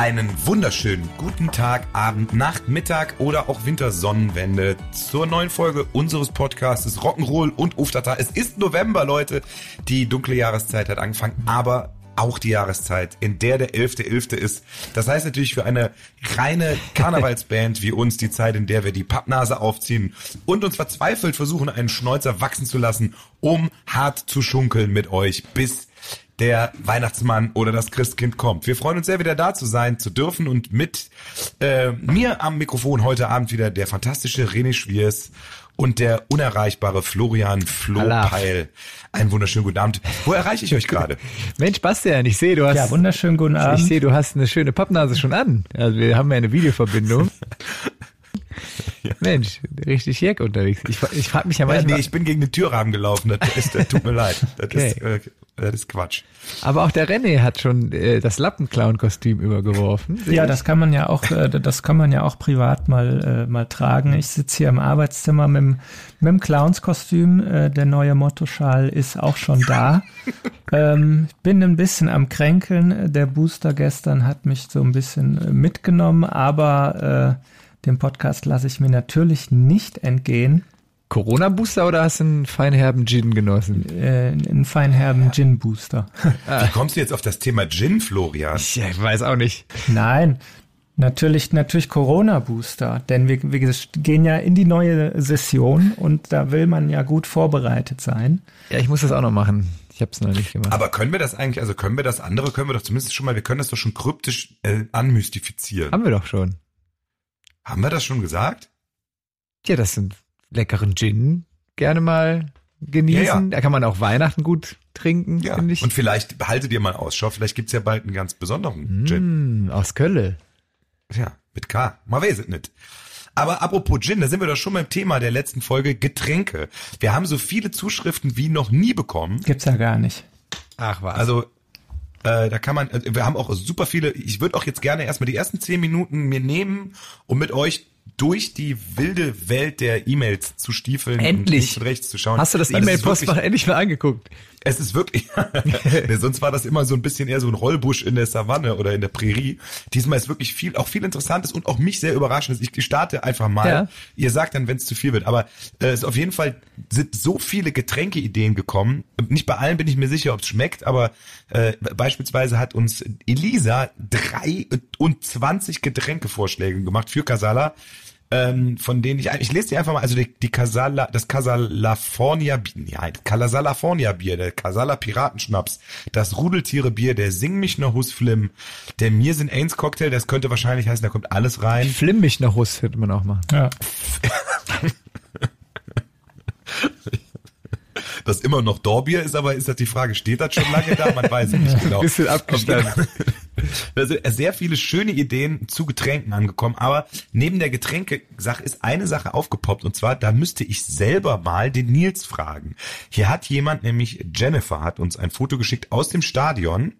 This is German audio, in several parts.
Einen wunderschönen guten Tag, Abend, Nacht, Mittag oder auch Wintersonnenwende zur neuen Folge unseres Podcasts Rock'n'Roll und Uftata. Es ist November, Leute. Die dunkle Jahreszeit hat angefangen, aber auch die Jahreszeit, in der der 11.11. .11. ist. Das heißt natürlich für eine reine Karnevalsband wie uns die Zeit, in der wir die Pappnase aufziehen und uns verzweifelt versuchen, einen Schnäuzer wachsen zu lassen, um hart zu schunkeln mit euch bis der Weihnachtsmann oder das Christkind kommt. Wir freuen uns sehr, wieder da zu sein, zu dürfen und mit äh, mir am Mikrofon heute Abend wieder der fantastische René Schwiers und der unerreichbare Florian Flohpeil. Einen wunderschönen guten Abend. Wo erreiche ich euch gerade? Mensch, Bastian, ich sehe, du hast. Ja, wunderschönen guten Abend. Ich sehe, du hast eine schöne Pappnase schon an. Also wir haben ja eine Videoverbindung. ja. Mensch, richtig jeck unterwegs. Ich, ich frage mich ja manchmal. Ja, nee, ich bin gegen den Türrahmen gelaufen. Das, ist, das tut mir leid. Das, okay. ist, äh, das ist Quatsch. Aber auch der René hat schon äh, das Lappenclown-Kostüm übergeworfen. Ja, das kann man ja auch, äh, das kann man ja auch privat mal äh, mal tragen. Ich sitze hier im Arbeitszimmer mit dem, mit dem Clownskostüm. Äh, der neue Mottoschal ist auch schon da. ähm, bin ein bisschen am Kränkeln. Der Booster gestern hat mich so ein bisschen äh, mitgenommen, aber den Podcast lasse ich mir natürlich nicht entgehen. Corona-Booster oder hast du einen feinherben Gin genossen? Äh, einen feinherben Gin-Booster. Wie kommst du jetzt auf das Thema Gin, Florian? Ich, ich weiß auch nicht. Nein, natürlich, natürlich Corona-Booster, denn wir, wir gehen ja in die neue Session und da will man ja gut vorbereitet sein. Ja, ich muss das auch noch machen. Ich habe es noch nicht gemacht. Aber können wir das eigentlich, also können wir das andere, können wir doch zumindest schon mal, wir können das doch schon kryptisch äh, anmystifizieren. Haben wir doch schon. Haben wir das schon gesagt? Ja, das sind leckeren Gin gerne mal genießen. Ja, ja. Da kann man auch Weihnachten gut trinken, ja. finde ich. Und vielleicht behaltet ihr mal Ausschau, vielleicht gibt's ja bald einen ganz besonderen mm, Gin. Aus Kölle. Ja, mit K. Man weiß es nicht. Aber apropos Gin, da sind wir doch schon beim Thema der letzten Folge Getränke. Wir haben so viele Zuschriften wie noch nie bekommen. Gibt's ja gar nicht. Ach was. Also äh, da kann man, äh, wir haben auch super viele, ich würde auch jetzt gerne erstmal die ersten zehn Minuten mir nehmen, um mit euch durch die wilde Welt der E-Mails zu stiefeln endlich. und links und rechts zu schauen. Hast du das E-Mail-Postfach endlich mal angeguckt? Es ist wirklich, sonst war das immer so ein bisschen eher so ein Rollbusch in der Savanne oder in der Prärie. Diesmal ist wirklich viel, auch viel Interessantes und auch mich sehr überraschendes. Ich starte einfach mal. Ja. Ihr sagt dann, wenn es zu viel wird. Aber äh, es ist auf jeden Fall sind so viele Getränkeideen gekommen. Nicht bei allen bin ich mir sicher, ob es schmeckt, aber äh, beispielsweise hat uns Elisa 23 Getränkevorschläge gemacht für Casala ähm, von denen ich, ich lese die einfach mal, also die, die Casala, das Casalafornia, ja, Casalafornia Bier, der Casala Piratenschnaps, das Rudeltiere Bier, der Sing mich noch Hus Flim, der Mir sind Ains Cocktail, das könnte wahrscheinlich heißen, da kommt alles rein. Flim mich noch Hus könnte man auch machen. Ja. das immer noch Dorbier ist, aber ist das die Frage, steht das schon lange da? Man weiß es nicht genau. Bisschen abgestanden. Da sind sehr viele schöne Ideen zu Getränken angekommen, aber neben der Getränke-Sache ist eine Sache aufgepoppt und zwar, da müsste ich selber mal den Nils fragen. Hier hat jemand, nämlich Jennifer, hat uns ein Foto geschickt aus dem Stadion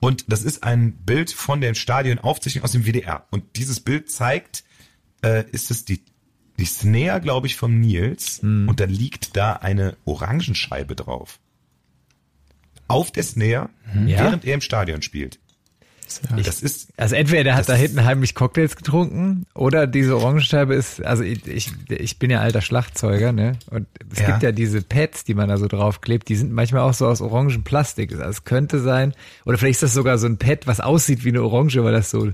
und das ist ein Bild von dem Stadionaufzeichnung aus dem WDR und dieses Bild zeigt, äh, ist es die die Snare, glaube ich, vom Nils mhm. und da liegt da eine Orangenscheibe drauf. Auf der Snare, ja? während er im Stadion spielt. Ich, das ist, also entweder der hat da hinten heimlich Cocktails getrunken oder diese Orangenscheibe ist, also ich, ich, ich bin ja alter Schlagzeuger, ne? Und es ja. gibt ja diese Pads, die man da so draufklebt, die sind manchmal auch so aus Orangenplastik. Also es könnte sein, oder vielleicht ist das sogar so ein Pad, was aussieht wie eine Orange, weil das so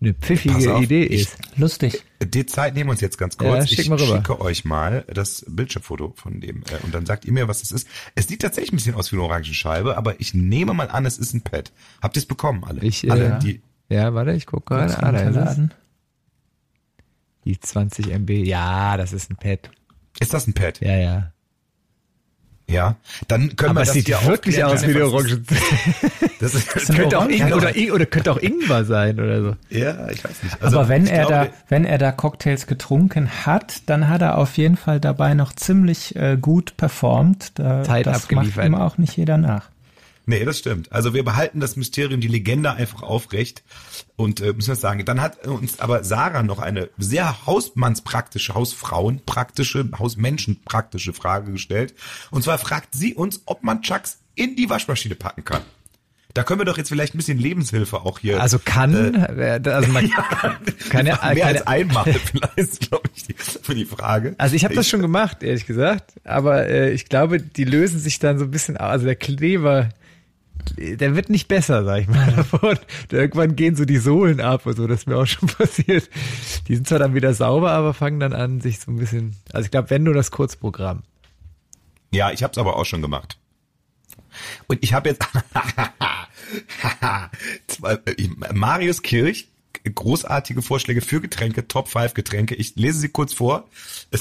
eine pfiffige auf, Idee ist. Ich, Lustig. Die Zeit nehmen wir uns jetzt ganz kurz. Ja, ich schicke euch mal das Bildschirmfoto von dem äh, und dann sagt ihr mir, was es ist. Es sieht tatsächlich ein bisschen aus wie eine Orangenscheibe, aber ich nehme mal an, es ist ein Pad. Habt ihr es bekommen alle? Ich, alle, äh, die, ja, warte, ich gucke gerade. Ah, da ist es. Die 20 MB, ja, das ist ein Pad. Ist das ein Pad? Ja, ja. Ja, dann können Aber wir das sieht hier wirklich aus wie Jennifer. Orange. Das ist, ist eine könnte auch Orange. Ing oder, oder könnte auch Ingwer sein oder so. ja, ich weiß nicht. Also, Aber wenn er glaube, da, wenn er da Cocktails getrunken hat, dann hat er auf jeden Fall dabei noch ziemlich äh, gut performt. Da, Zeit das abgeliefert. macht ihm auch nicht jeder nach. Nee, das stimmt. Also wir behalten das Mysterium, die Legende einfach aufrecht und äh, müssen wir sagen. Dann hat uns aber Sarah noch eine sehr hausmannspraktische, hausfrauenpraktische, hausmenschenpraktische Frage gestellt. Und zwar fragt sie uns, ob man Chucks in die Waschmaschine packen kann. Da können wir doch jetzt vielleicht ein bisschen Lebenshilfe auch hier. Also kann, äh, also man kann ja, mehr kann als ja einmal vielleicht, glaube ich, die, für die Frage. Also ich habe das schon gemacht, ehrlich gesagt. Aber äh, ich glaube, die lösen sich dann so ein bisschen, also der Kleber, der wird nicht besser, sag ich mal. davon. Irgendwann gehen so die Sohlen ab und so, das ist mir auch schon passiert. Die sind zwar dann wieder sauber, aber fangen dann an, sich so ein bisschen, also ich glaube, wenn nur das Kurzprogramm. Ja, ich habe es aber auch schon gemacht. Und ich habe jetzt Marius Kirch, großartige Vorschläge für Getränke, Top 5 Getränke. Ich lese sie kurz vor.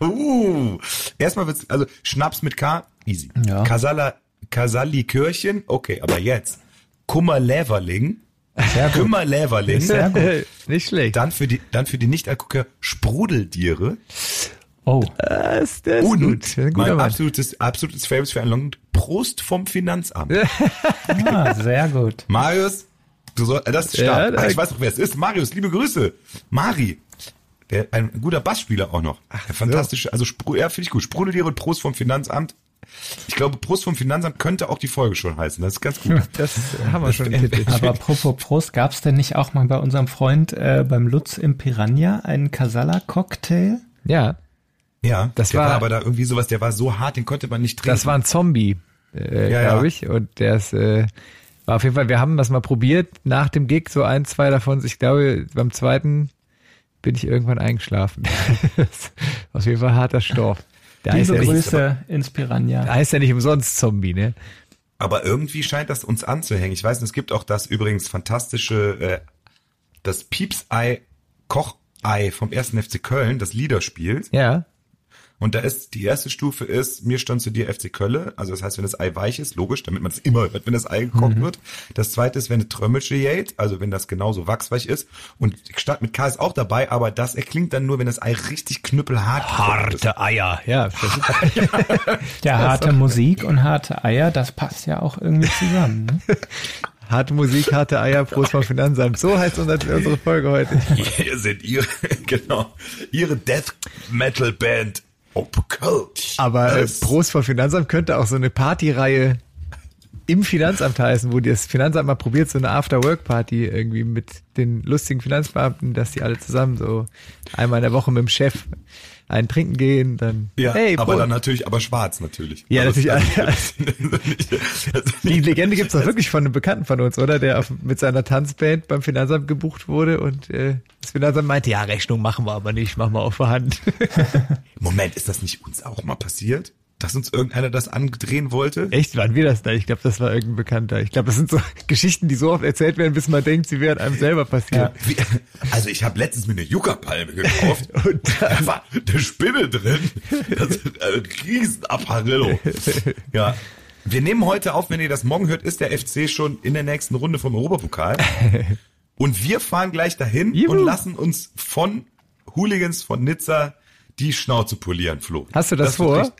Uh, erstmal wird's, also Schnaps mit K, easy. Ja. Casala, Casali Kirchen, okay, aber jetzt Kummerleverling, Sehr gut. Kummerleverling. Sehr gut. nicht schlecht. Dann für die, dann für die Nicht-Alkoholiker Sprudeldiere. Oh, Das, das ist Und gut. Das mein Mann. absolutes, absolutes Favorite für einen Long Prost vom Finanzamt. ah, sehr gut. Marius, du soll, äh, das ist Ja, stark. da- Ah, ich weiß noch, wer es ist. Marius, liebe Grüße. Mari. Der, ein guter Bassspieler auch noch. Ach, fantastisch. Also, Spru ja, finde ich gut. Sprudeltiere und Prost vom Finanzamt. Ich glaube, Prost vom Finanzamt könnte auch die Folge schon heißen. Das ist ganz gut. Das haben wir schon getippt. Aber apropos Prost, gab's denn nicht auch mal bei unserem Freund äh, beim Lutz im Piranha einen Casala-Cocktail? Ja, Ja, Das der war- war, aber da irgendwie sowas, der war so hart, den konnte man nicht trinken. das war ein Zombie, äh, Ja, ja. glaube ich. Und der ist, äh, war auf jeden Fall, wir haben das mal probiert, nach dem Gig, so ein, zwei davon. Ich glaube, beim zweiten bin ich irgendwann eingeschlafen. Das auf jeden Fall harter Stoff. Der heißt, Liebe ja nicht, Grüße ins Piranha. heißt ja nicht umsonst Zombie, ne? Aber irgendwie scheint das uns anzuhängen. Ich weiß, es gibt auch das übrigens fantastische, äh, das Piepsei Kochei vom 1. FC Köln, das Liederspiel. Ja. Und da ist, die erste Stufe ist, mir stand zu dir FC Kölle. Also das heißt, wenn das Ei weich ist, logisch, damit man es immer hört, wenn das Ei gekocht wird. Das zweite ist, wenn eine Trömmelsche jät, also wenn das genauso wachsweich ist. Und Stadt mit K ist auch dabei, aber das erklingt dann nur, wenn das Ei richtig knüppelhart ist. Eier, ja. Ja, harte Musik und harte Eier, das passt ja auch irgendwie zusammen. Ne? harte Musik, harte Eier, Prost vom Finanzamt. So heißt unser, unsere Folge heute. Hier sind ihre, genau, ihre Death Metal Band. Aber äh, Prost vom Finanzamt könnte auch so eine Partyreihe im Finanzamt heißen, wo das Finanzamt mal probiert, so eine After-Work-Party irgendwie mit den lustigen Finanzbeamten, dass die alle zusammen so einmal in der Woche mit dem Chef einen trinken gehen, dann Ja, hey, aber dann natürlich, aber schwarz natürlich. Ja, Also, natürlich. also, also, Die Legende gibt's doch wirklich von einem Bekannten von uns, oder? Der auf, mit seiner Tanzband beim Finanzamt gebucht wurde und äh, das Finanzamt meinte, ja, Rechnung machen wir aber nicht, machen wir auf der Hand. Moment, ist das nicht uns auch mal passiert? Dass uns irgendeiner das andrehen wollte? Echt, waren wir das da? Ich glaube, das war irgendein Bekannter. Ich glaube, das sind so Geschichten, die so oft erzählt werden, bis man denkt, sie wären einem selber passiert. Wie, also ich habe letztens mir eine Yucca-Palme gekauft und da war eine Spinne drin. Das ist ein riesen Apparillo. Ja. Wir nehmen heute auf, wenn ihr das morgen hört, ist der FC schon in der nächsten Runde vom Europapokal. Und wir fahren gleich dahin Juhu. und lassen uns von Hooligans von Nizza die Schnauze polieren, Flo. Hast du das wird vor? echt-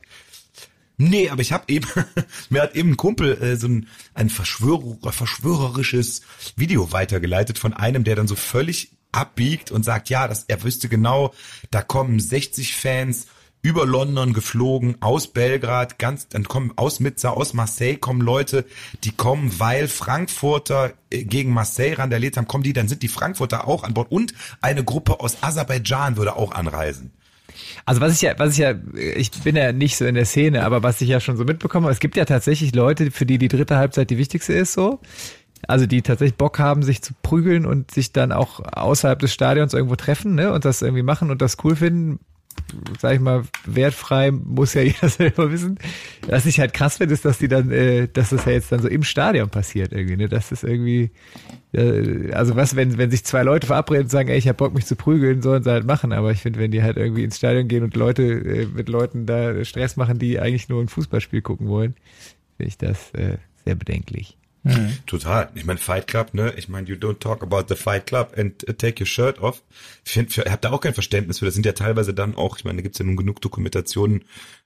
Nee, aber ich habe eben, mir hat eben ein Kumpel äh, so ein, ein Verschwörer, verschwörerisches Video weitergeleitet von einem, der dann so völlig abbiegt und sagt, ja, das, er wüsste genau, da kommen 60 Fans über London geflogen, aus Belgrad, ganz, dann kommen aus Nizza, aus Marseille kommen Leute, die kommen, weil Frankfurter äh, gegen Marseille randaliert haben, kommen die, dann sind die Frankfurter auch an Bord und eine Gruppe aus Aserbaidschan würde auch anreisen. Also was ich ja, was ich ja, ich bin ja nicht so in der Szene, aber was ich ja schon so mitbekomme, es gibt ja tatsächlich Leute, für die die dritte Halbzeit die wichtigste ist, so. Also die tatsächlich Bock haben, sich zu prügeln und sich dann auch außerhalb des Stadions irgendwo treffen, ne, und das irgendwie machen und das cool finden. Sag ich mal, wertfrei, muss ja jeder selber wissen. Was ich halt krass finde, ist, dass die dann, äh, dass das ja jetzt dann so im Stadion passiert irgendwie, ne? Das irgendwie, äh, also was, wenn, wenn sich zwei Leute verabreden und sagen, ey, ich hab Bock, mich zu prügeln, sollen sie halt machen. Aber ich finde, wenn die halt irgendwie ins Stadion gehen und Leute äh, mit Leuten da Stress machen, die eigentlich nur ein Fußballspiel gucken wollen, finde ich das äh, sehr bedenklich. Mhm. Total. Ich meine, Fight Club, ne? Ich meine, you don't talk about the Fight Club and uh, take your shirt off. Ich, ich habe da auch kein Verständnis für. Das sind ja teilweise dann auch, ich meine, da gibt's ja nun genug Dokumentationen,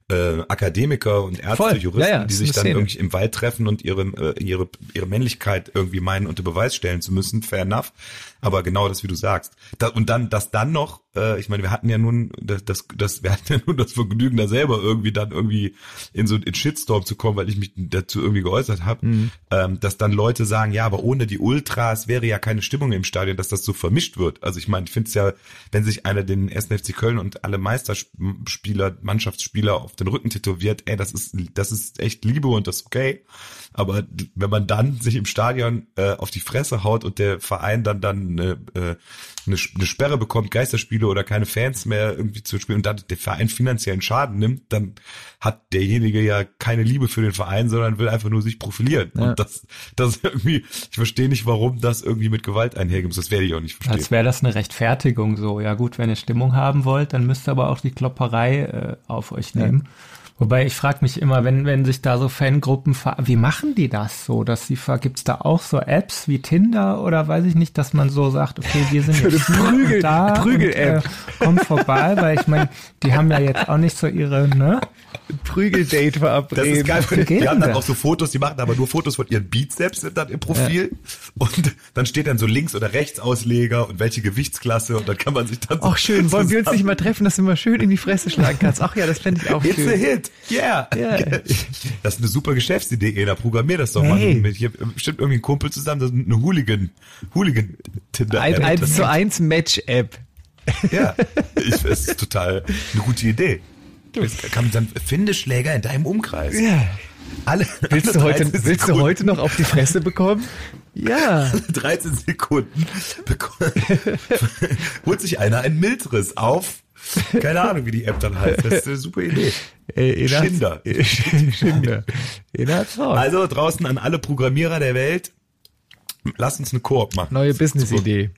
äh, Akademiker und Ärzte, Voll. Juristen, Ja, ja, die sich dann Szene. irgendwie im Wald treffen und ihre, äh, ihre, ihre Männlichkeit irgendwie meinen, unter Beweis stellen zu müssen. Fair enough. Aber genau das, wie du sagst. Da, und dann, das dann noch, äh, ich meine, wir hatten ja nun, das, das, das, wir hatten ja nun das Vergnügen, da selber irgendwie dann irgendwie in so in Shitstorm zu kommen, weil ich mich dazu irgendwie geäußert habe, Mhm. ähm, dass dann Leute sagen, ja, aber ohne die Ultras wäre ja keine Stimmung im Stadion, dass das so vermischt wird. Also ich meine, ich finde es ja, wenn sich einer den 1. FC Köln und alle Meisterspieler, Mannschaftsspieler auf den Rücken tätowiert, ey, das ist, das ist echt Liebe und das ist okay. Aber wenn man dann sich im Stadion äh, auf die Fresse haut und der Verein dann dann äh, äh, eine, eine Sperre bekommt, Geisterspiele oder keine Fans mehr irgendwie zu spielen und dann der Verein finanziellen Schaden nimmt, dann hat derjenige ja keine Liebe für den Verein, sondern will einfach nur sich profilieren. Ja. Und das, das ist irgendwie, ich verstehe nicht, warum das irgendwie mit Gewalt einhergehen muss. Das werde ich auch nicht verstehen. Als wäre das eine Rechtfertigung so. Ja gut, wenn ihr Stimmung haben wollt, dann müsst ihr aber auch die Klopperei äh, auf euch nehmen. Wobei ich frage mich immer, wenn, wenn sich da so Fangruppen, ver wie machen die das so? Dass sie ver gibt's da auch so Apps wie Tinder oder weiß ich nicht, dass man so sagt, okay, wir sind jetzt hier Prügel- und da Prügel-App. und, äh, kommt vorbei, weil ich meine, die haben ja jetzt auch nicht so ihre, ne? Prügeldate Das verabreden. ist geil. Die haben dann das? auch so Fotos, die machen aber nur Fotos von ihren Bizeps sind dann im Profil. Und dann steht dann so links oder rechts Ausleger und welche Gewichtsklasse und dann kann man sich dann so Ach schön, wollen wir uns nicht mal treffen, dass du mal schön in die Fresse schlagen kannst? Ach ja, das fände ich auch It's a schön. hit. Yeah. Ja. Das ist eine super Geschäftsidee, Ena. Programmier das doch Hey. mal. Mit hier bestimmt irgendwie ein Kumpel zusammen, das ist eine Hooligan, Hooligan Tinder. Ein, eins zu eins Match-App. Ja. Ich, das ist total eine gute Idee. Jetzt kann man dann finde Schläger in deinem Umkreis. Ja. Alle, Willst alle du heute, 13 willst du heute noch auf die Fresse bekommen? Ja. 13 Sekunden holt sich einer ein Mildriss auf. Keine Ahnung, wie die App dann heißt. Das ist eine super Idee. Äh, Schinder. Schinder. Also draußen an alle Programmierer der Welt, lasst uns eine Koop machen. Neue Business-Idee.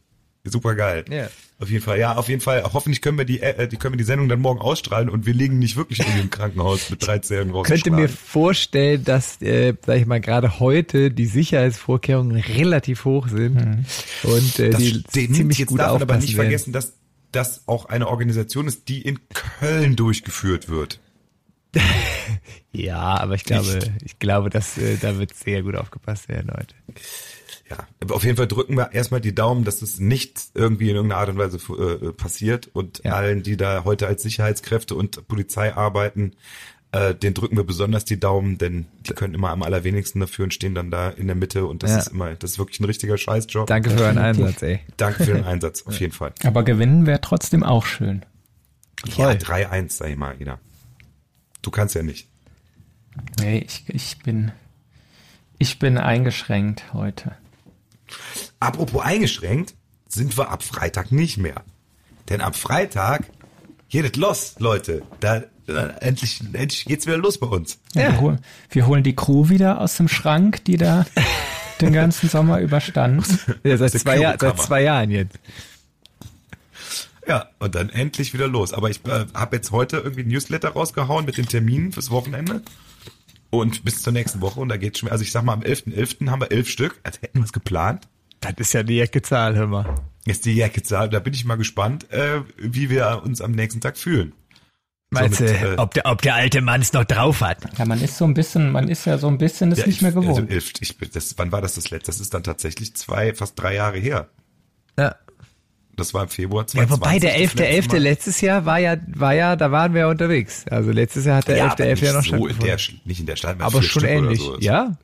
Super geil. Ja. Auf jeden Fall, ja, auf jeden Fall. Hoffentlich können wir die, äh, die können wir die Sendung dann morgen ausstrahlen und wir liegen nicht wirklich irgendwie im Krankenhaus mit 13 raus. könnte mir vorstellen, dass, äh, sag ich mal, gerade heute die Sicherheitsvorkehrungen relativ hoch sind und äh, das die stimmt. ziemlich Jetzt gut darf man aber nicht werden. vergessen, dass das auch eine Organisation ist, die in Köln durchgeführt wird. Ja, aber ich glaube, ich glaube, dass äh, da wird sehr gut aufgepasst werden heute. Ja, aber auf jeden Fall drücken wir erstmal die Daumen, dass es nicht irgendwie in irgendeiner Art und Weise äh, passiert und Ja. allen, die da heute als Sicherheitskräfte und Polizei arbeiten, äh, den drücken wir besonders die Daumen, denn die können immer am allerwenigsten dafür und stehen dann da in der Mitte und das Ja. ist immer, das ist wirklich ein richtiger Scheißjob. Danke für euren Einsatz, ey. Danke für den Einsatz, auf jeden Fall. Aber gewinnen wäre trotzdem auch schön. Ja, Voll. 3-1, sag ich mal, Ina. Du kannst ja nicht. Nee, ich, ich bin, ich bin eingeschränkt heute. Apropos eingeschränkt, sind wir ab Freitag nicht mehr. Denn ab Freitag geht es los, Leute. Da endlich, endlich geht's wieder los bei uns. Ja. Wir, holen, wir holen die Crew wieder aus dem Schrank, die da den ganzen Sommer überstand. Ja, seit zwei, Jahr, seit zwei Jahren jetzt. Ja, und dann endlich wieder los. Aber ich äh, habe jetzt heute irgendwie ein Newsletter rausgehauen mit den Terminen fürs Wochenende. Und bis zur nächsten Woche. Und da geht's schon, also ich sag mal, am 11.11. haben wir elf Stück, als hätten wir es geplant. Das ist ja die Ecke Zahl, hör mal. Ist die Jacke Da bin ich mal gespannt, äh, wie wir uns am nächsten Tag fühlen. Meinst So du, mit, äh, ob, der, ob der alte Mann es noch drauf hat? Ja, man ist so ein bisschen, man ist ja so ein bisschen es Ja, nicht mehr ich- Also gewohnt. elf, ich, das, wann war das das letzte? Das ist dann tatsächlich zwei, fast drei Jahre her. Ja. Das war im Februar Ja, 2020. wobei der das 11.11. letzte elfte Mal. letztes Jahr war ja, war ja, da waren wir ja unterwegs. Also letztes Jahr hat der ja, 11.11. aber nicht ja noch so in stattgefunden. der, Sch- nicht in der Stadt, Aber schon ähnlich, ja.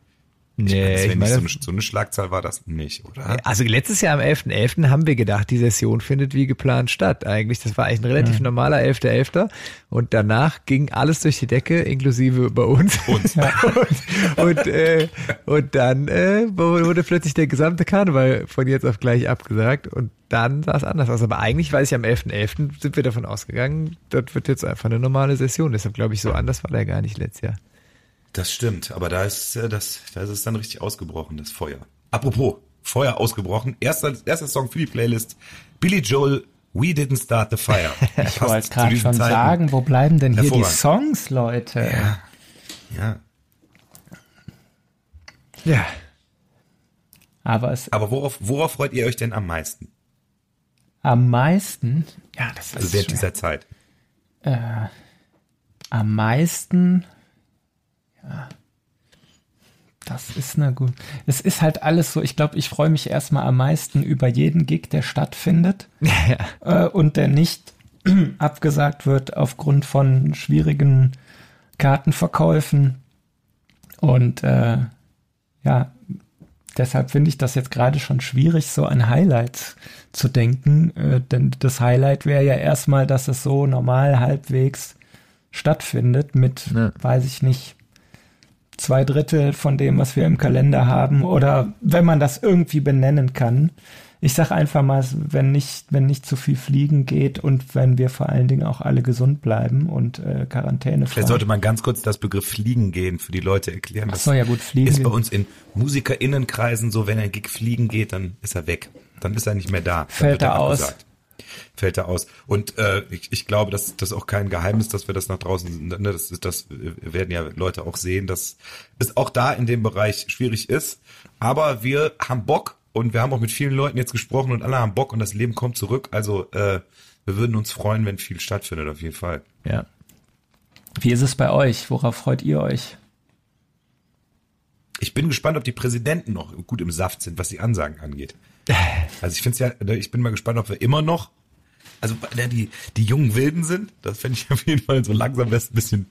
Nee, ich meine, so, eine, so eine Schlagzahl war das nicht, oder? Also letztes Jahr am 11.11. .11. haben wir gedacht, die Session findet wie geplant statt. Eigentlich, das war eigentlich ein relativ mhm. normaler 11.11. .11. Und danach ging alles durch die Decke, inklusive bei uns. Uns. und, und, äh, und dann äh, wurde plötzlich der gesamte Karneval von jetzt auf gleich abgesagt. Und dann sah es anders aus. Aber eigentlich weiß ich, am 11.11. .11. sind wir davon ausgegangen, das wird jetzt einfach eine normale Session. Deshalb glaube ich, so anders war der gar nicht letztes Jahr. Das stimmt, aber da ist äh, das, da ist es dann richtig ausgebrochen, das Feuer. Apropos, Feuer ausgebrochen. Erster, erster Song für die Playlist. Billy Joel, We Didn't Start the Fire. ich wollte gerade schon Zeiten. sagen, wo bleiben denn hier die Songs, Leute? Ja. Ja. Ja. Aber es. Aber worauf, worauf freut ihr euch denn am meisten? Am meisten? Ja, das ist. Also während schwer. dieser Zeit. Äh, am meisten ja. Das ist na gut. Es ist halt alles so, ich glaube, ich freue mich erstmal am meisten über jeden Gig, der stattfindet ja. äh, und der nicht abgesagt wird aufgrund von schwierigen Kartenverkäufen. Und äh, ja, deshalb finde ich das jetzt gerade schon schwierig, so an Highlights zu denken. Äh, denn das Highlight wäre ja erstmal, dass es so normal halbwegs stattfindet mit, ja. weiß ich nicht, zwei Drittel von dem, was wir im Kalender haben oder wenn man das irgendwie benennen kann. Ich sage einfach mal, wenn nicht, wenn nicht zu viel fliegen geht und wenn wir vor allen Dingen auch alle gesund bleiben und äh, Quarantäne Vielleicht sollte man ganz kurz das Begriff Fliegen gehen für die Leute erklären. Das so, ja gut, Fliegen ist bei uns in MusikerInnenkreisen so, wenn ein Gig fliegen geht, dann ist er weg. Dann ist er nicht mehr da. Fällt er aus. Abgesagt fällt er aus. Und äh, ich, ich glaube, dass das auch kein Geheimnis, dass wir das nach draußen, ne, das, das werden ja Leute auch sehen, dass es auch da in dem Bereich schwierig ist. Aber wir haben Bock und wir haben auch mit vielen Leuten jetzt gesprochen und alle haben Bock und das Leben kommt zurück. Also äh, wir würden uns freuen, wenn viel stattfindet, auf jeden Fall. Ja. Wie ist es bei euch? Worauf freut ihr euch? Ich bin gespannt, ob die Präsidenten noch gut im Saft sind, was die Ansagen angeht. Also ich finde es ja, ne, ich bin mal gespannt, ob wir immer noch, also die, die jungen Wilden sind, das fände ich auf jeden Fall so langsam wär's ein bisschen,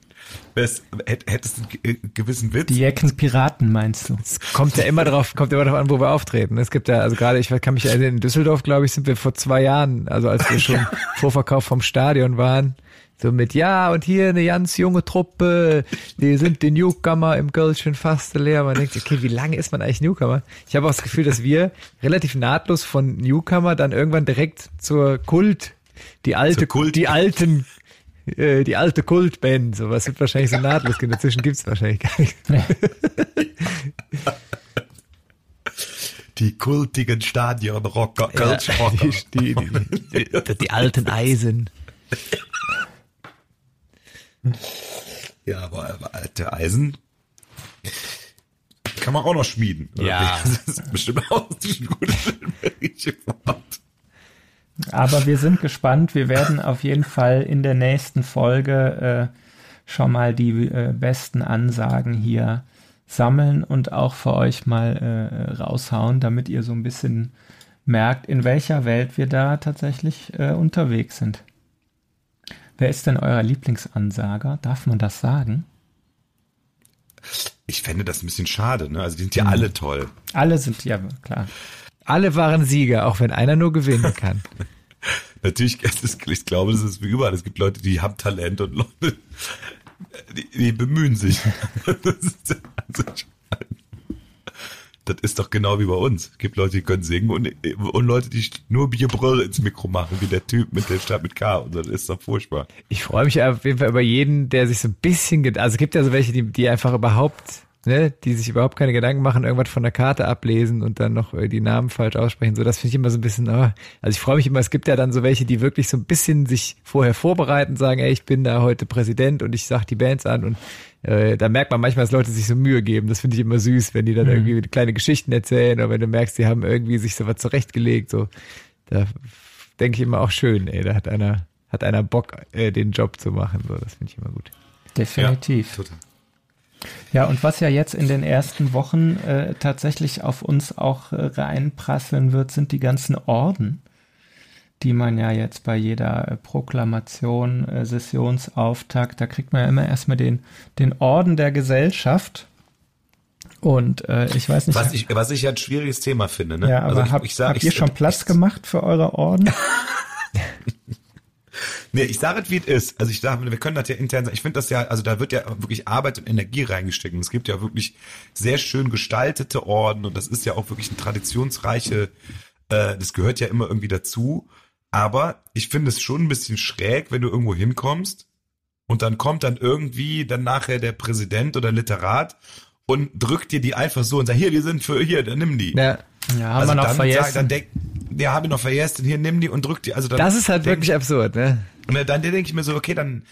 wär's, hättest einen gewissen Witz. Die Jecken Piraten meinst du? Es kommt ja immer drauf, kommt immer drauf an, wo wir auftreten. Es gibt ja, also gerade, ich kann mich erinnern, in Düsseldorf, glaube ich, sind wir vor zwei Jahren, also als wir schon Vorverkauf vom Stadion waren, so mit, ja, und hier eine ganz junge Truppe, die sind die Newcomer im Kölschen fast leer. Man denkt, okay, wie lange ist man eigentlich Newcomer? Ich habe auch das Gefühl, dass wir relativ nahtlos von Newcomer dann irgendwann direkt zur Kult, die alte, Kult. die alten, äh, die alte Kultband, sowas wird wahrscheinlich so nahtlos gehen. Dazwischen gibt's wahrscheinlich gar nichts. Die kultigen Stadionrocker, Kölschrocker. Ja, die, die, die, die alten Eisen. Ja, aber, aber alte Eisen kann man auch noch schmieden. Ja. Das ist bestimmt auch ein gutes Wort. Aber wir sind gespannt. Wir werden auf jeden Fall in der nächsten Folge äh, schon mal die äh, besten Ansagen hier sammeln und auch für euch mal äh, raushauen, damit ihr so ein bisschen merkt, in welcher Welt wir da tatsächlich äh, unterwegs sind. Wer ist denn euer Lieblingsansager? Darf man das sagen? Ich fände das ein bisschen schade, ne? Also die sind ja mhm. alle toll. Alle sind ja klar. Alle waren Sieger, auch wenn einer nur gewinnen kann. Natürlich, ist, ich glaube, das ist wie überall. Es gibt Leute, die haben Talent und Leute, die, die bemühen sich. Das ist, also, das ist doch genau wie bei uns. Es gibt Leute, die können singen und, und Leute, die nur Bierbrille ins Mikro machen, wie der Typ mit der Stadt mit K. Und das ist doch furchtbar. Ich freue mich auf jeden Fall über jeden, der sich so ein bisschen, also es gibt ja so welche, die, die einfach überhaupt ne, die sich überhaupt keine Gedanken machen, irgendwas von der Karte ablesen und dann noch die Namen falsch aussprechen. So, das finde ich immer so ein bisschen, oh. also ich freue mich immer, es gibt ja dann so welche, die wirklich so ein bisschen sich vorher vorbereiten, sagen, ey, ich bin da heute Präsident und ich sag die Bands an und äh, da merkt man manchmal, dass Leute sich so Mühe geben. Das finde ich immer süß, wenn die dann mhm. irgendwie kleine Geschichten erzählen oder wenn du merkst, die haben irgendwie sich so was zurechtgelegt. So, da denke ich immer auch schön, ey, da hat einer, hat einer Bock, äh, den Job zu machen. So, das finde ich immer gut. Definitiv. Ja, total. Ja, und was ja jetzt in den ersten Wochen äh, tatsächlich auf uns auch äh, reinprasseln wird, sind die ganzen Orden, die man ja jetzt bei jeder äh, Proklamation, äh, Sessionsauftakt, da kriegt man ja immer erstmal den, den Orden der Gesellschaft. Und äh, ich weiß nicht. Was ich, was ich ja ein schwieriges Thema finde. Ne? Ja, aber also ich, hab, ich sag, habt ich, ihr schon Platz gemacht für eure Orden? Nee, ich sage es, wie es ist. Also ich sage, wir können das ja intern sagen. Ich finde das ja, also da wird ja wirklich Arbeit und Energie reingesteckt. Und es gibt ja wirklich sehr schön gestaltete Orden und das ist ja auch wirklich ein traditionsreiche, äh, das gehört ja immer irgendwie dazu. Aber ich finde es schon ein bisschen schräg, wenn du irgendwo hinkommst und dann kommt dann irgendwie dann nachher der Präsident oder Literat und drückt dir die einfach so und sagt, hier, die sind für, hier, dann nimm die. Ja. Ja, haben also wir noch dann, vergessen. Dann denk, ja, habe ich noch vergessen, hier, nimm die und drück die. Also dann Das ist halt denk, wirklich absurd, ne? Und dann, dann denke ich mir so, okay, dann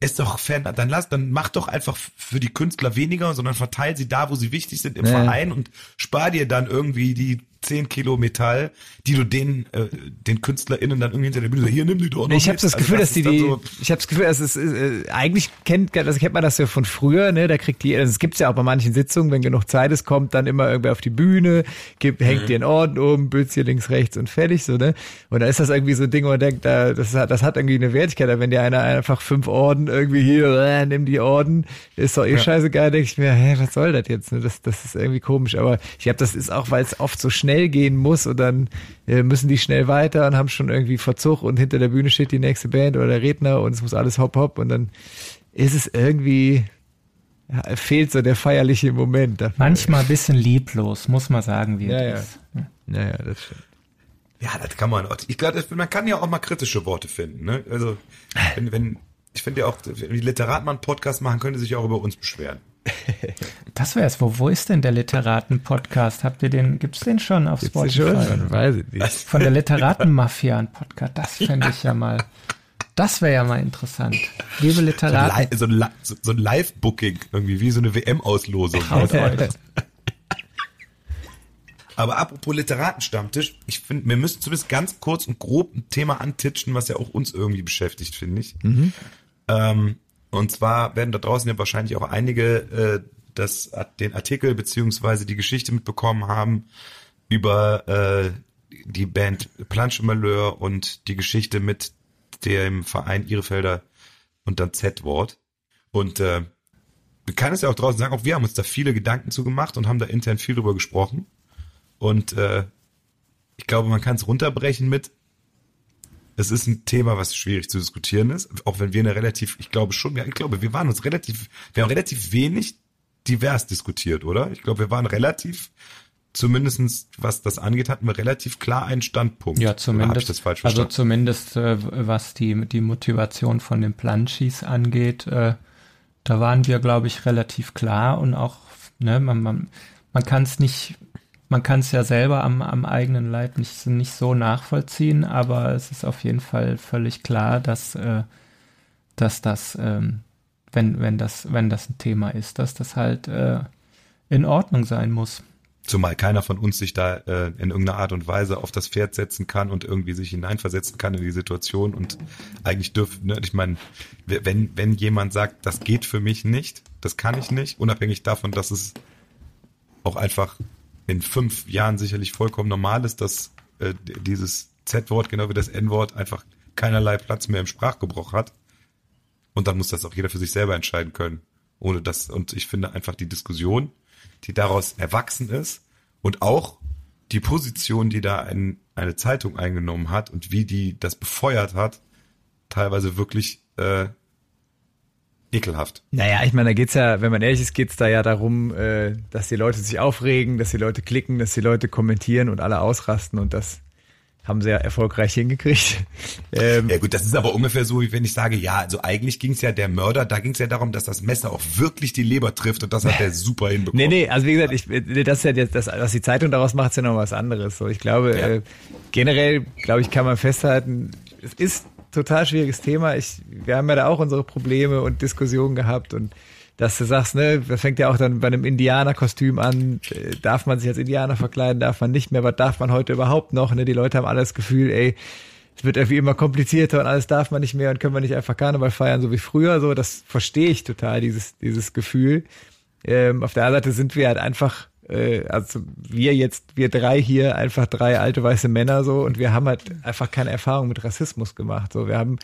ist doch fan, dann lass, dann mach doch einfach für die Künstler weniger, sondern verteil sie da, wo sie wichtig sind im Ja. Verein und spar dir dann irgendwie die 10 Kilo Metall, die du den, äh, den KünstlerInnen dann irgendwie hinter der Bühne so, hier nimm die doch noch Ich habe das Also Gefühl, dass die ist dann die, so- ich habe das Gefühl, dass es äh, eigentlich kennt, also kennt man das ja von früher, ne? Da kriegt die, also es gibt's ja auch bei manchen Sitzungen, wenn genug Zeit ist, kommt dann immer irgendwer auf die Bühne, gibt, Mhm. hängt dir einen Orden oben, bülzt hier links, rechts und fertig so, ne? Und da ist das irgendwie so ein Ding, wo man denkt, da, das hat, das hat irgendwie eine Wertigkeit, aber wenn dir einer einfach fünf Orden irgendwie hier, äh, nimm die Orden, ist doch eh scheißegal, denke ich mir, hä, was soll das jetzt? Ne? Das, das ist irgendwie komisch, aber ich glaube, das ist auch, weil es oft so schnell gehen muss und dann äh, müssen die schnell weiter und haben schon irgendwie Verzug und hinter der Bühne steht die nächste Band oder der Redner und es muss alles hopp hopp und dann ist es irgendwie, ja, fehlt so der feierliche Moment dafür. Manchmal ein bisschen lieblos, muss man sagen, wie Ja, es ja. ist. Naja, das stimmt. Ja, das kann man auch. Ich glaube, man kann ja auch mal kritische Worte finden. Ne? Also, wenn, wenn, ich finde ja auch, wenn die Literaten mal einen Podcast machen, können die sich auch über uns beschweren. Das wär's. Wo, wo ist denn der Literaten-Podcast? Habt ihr den, gibt's den schon auf Gibt's Spotify? schon? Weiß ich nicht. Von der Literaten-Mafia ein Podcast. Das fände ich ja mal, das wäre ja mal interessant. Liebe So ein, Literaten, Li so ein, so, so ein Live-Booking, irgendwie wie so eine WM-Auslosung. Aber apropos Literatenstammtisch, ich finde, wir müssen zumindest ganz kurz und grob ein Thema antitschen, was ja auch uns irgendwie beschäftigt, finde ich. Ähm, und zwar werden da draußen ja wahrscheinlich auch einige äh, das, den Artikel beziehungsweise die Geschichte mitbekommen haben über äh, die Band Planche Malheur und die Geschichte mit dem Verein Ihrefelder und dann Z-Wort. Und äh, man kann es ja auch draußen sagen, auch wir haben uns da viele Gedanken zu gemacht und haben da intern viel drüber gesprochen. Und äh, ich glaube, man kann es runterbrechen mit, es ist ein Thema, was schwierig zu diskutieren ist, auch wenn wir eine relativ, ich glaube schon, ja, ich glaube, wir waren uns relativ, wir haben relativ wenig divers diskutiert, oder? Ich glaube, wir waren relativ, zumindestens was das angeht, hatten wir relativ klar einen Standpunkt. Ja, zumindest. das falsch also zumindest äh, was die, die Motivation von den Planchis angeht, äh, da waren wir, glaube ich, relativ klar und auch, ne, man, man, man kann es nicht, man kann es ja selber am, am eigenen Leib nicht, nicht so nachvollziehen, aber es ist auf jeden Fall völlig klar, dass, äh, dass das, ähm, wenn, wenn das, wenn das ein Thema ist, dass das halt äh, in Ordnung sein muss. Zumal keiner von uns sich da äh, in irgendeiner Art und Weise auf das Pferd setzen kann und irgendwie sich hineinversetzen kann in die Situation und eigentlich dürfen, ne, ich meine, wenn, wenn jemand sagt, das geht für mich nicht, das kann ich nicht, unabhängig davon, dass es auch einfach in fünf Jahren sicherlich vollkommen normal ist, dass äh, dieses Z-Wort, genau wie das N-Wort, einfach keinerlei Platz mehr im Sprachgebrauch hat. Und dann muss das auch jeder für sich selber entscheiden können. Ohne das, und ich finde einfach die Diskussion, die daraus erwachsen ist und auch die Position, die da ein, eine Zeitung eingenommen hat und wie die das befeuert hat, teilweise wirklich äh, ekelhaft. Naja, ich meine, da geht's ja, wenn man ehrlich ist, geht's da ja darum, äh, dass die Leute sich aufregen, dass die Leute klicken, dass die Leute kommentieren und alle ausrasten und das haben sie ja erfolgreich hingekriegt. Ähm, Ja gut, das ist aber ungefähr so, wie wenn ich sage, ja, also eigentlich ging es ja der Mörder, da ging es ja darum, dass das Messer auch wirklich die Leber trifft und das hat er super hinbekommen. Nee, nee, also wie gesagt, ich, das ist ja jetzt, das, was die Zeitung daraus macht, ist ja noch was anderes. So, ich glaube, Ja. äh, generell, glaube ich, kann man festhalten, es ist total schwieriges Thema. Ich, wir haben ja da auch unsere Probleme und Diskussionen gehabt und dass du sagst, ne, das fängt ja auch dann bei einem Indianerkostüm an, äh, darf man sich als Indianer verkleiden, darf man nicht mehr, was darf man heute überhaupt noch, ne? Die Leute haben alle das Gefühl, ey, es wird irgendwie immer komplizierter und alles darf man nicht mehr und können wir nicht einfach Karneval feiern, so wie früher, so, das verstehe ich total, dieses, dieses Gefühl. Ähm, auf der anderen Seite sind wir halt einfach, also wir jetzt, wir drei hier, einfach drei alte weiße Männer so und wir haben halt einfach keine Erfahrung mit Rassismus gemacht. So, wir haben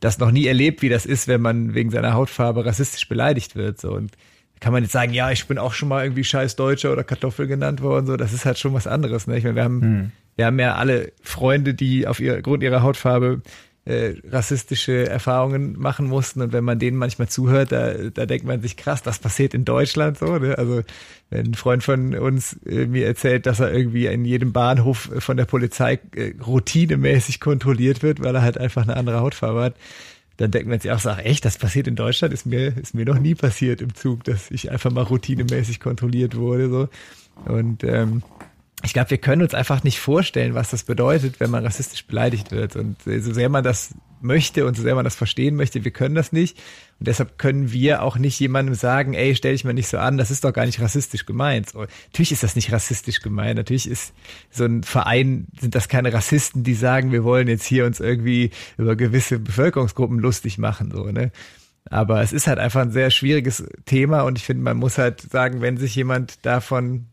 das noch nie erlebt, wie das ist, wenn man wegen seiner Hautfarbe rassistisch beleidigt wird. So und kann man jetzt sagen, ja, ich bin auch schon mal irgendwie scheiß Deutscher oder Kartoffel genannt worden, so, das ist halt schon was anderes. Ne? Ich meine, wir haben, hm. wir haben ja alle Freunde, die auf ihr, Grund ihrer Hautfarbe äh, rassistische Erfahrungen machen mussten und wenn man denen manchmal zuhört, da, da denkt man sich krass, das passiert in Deutschland so. Ne? Also wenn ein Freund von uns äh, mir erzählt, dass er irgendwie in jedem Bahnhof von der Polizei äh, routinemäßig kontrolliert wird, weil er halt einfach eine andere Hautfarbe hat, dann denkt man sich auch ach echt, das passiert in Deutschland, ist mir, ist mir noch nie passiert im Zug, dass ich einfach mal routinemäßig kontrolliert wurde. so Und ähm, ich glaube, wir können uns einfach nicht vorstellen, was das bedeutet, wenn man rassistisch beleidigt wird. Und so sehr man das möchte und so sehr man das verstehen möchte, wir können das nicht. Und deshalb können wir auch nicht jemandem sagen, ey, stell dich mal nicht so an, das ist doch gar nicht rassistisch gemeint. So, natürlich ist das nicht rassistisch gemeint. Natürlich ist so ein Verein, sind das keine Rassisten, die sagen, wir wollen jetzt hier uns irgendwie über gewisse Bevölkerungsgruppen lustig machen, so, ne? Aber es ist halt einfach ein sehr schwieriges Thema und ich finde, man muss halt sagen, wenn sich jemand davon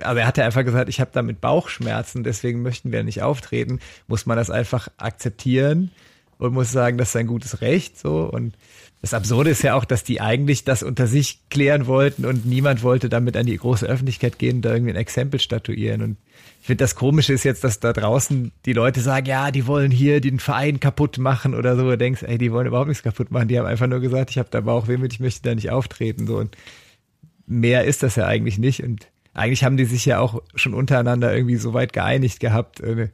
also er hat ja einfach gesagt, ich habe damit Bauchschmerzen, deswegen möchten wir nicht auftreten, muss man das einfach akzeptieren und muss sagen, das ist ein gutes Recht so und das Absurde ist ja auch, dass die eigentlich das unter sich klären wollten und niemand wollte damit an die große Öffentlichkeit gehen und da irgendwie ein Exempel statuieren. Und ich finde, das Komische ist jetzt, dass da draußen die Leute sagen, ja, die wollen hier den Verein kaputt machen oder so. Du denkst, ey, die wollen überhaupt nichts kaputt machen. Die haben einfach nur gesagt, ich habe da Bauchweh mit, ich möchte da nicht auftreten. So und mehr ist das ja eigentlich nicht. Und eigentlich haben die sich ja auch schon untereinander irgendwie so weit geeinigt gehabt, äh,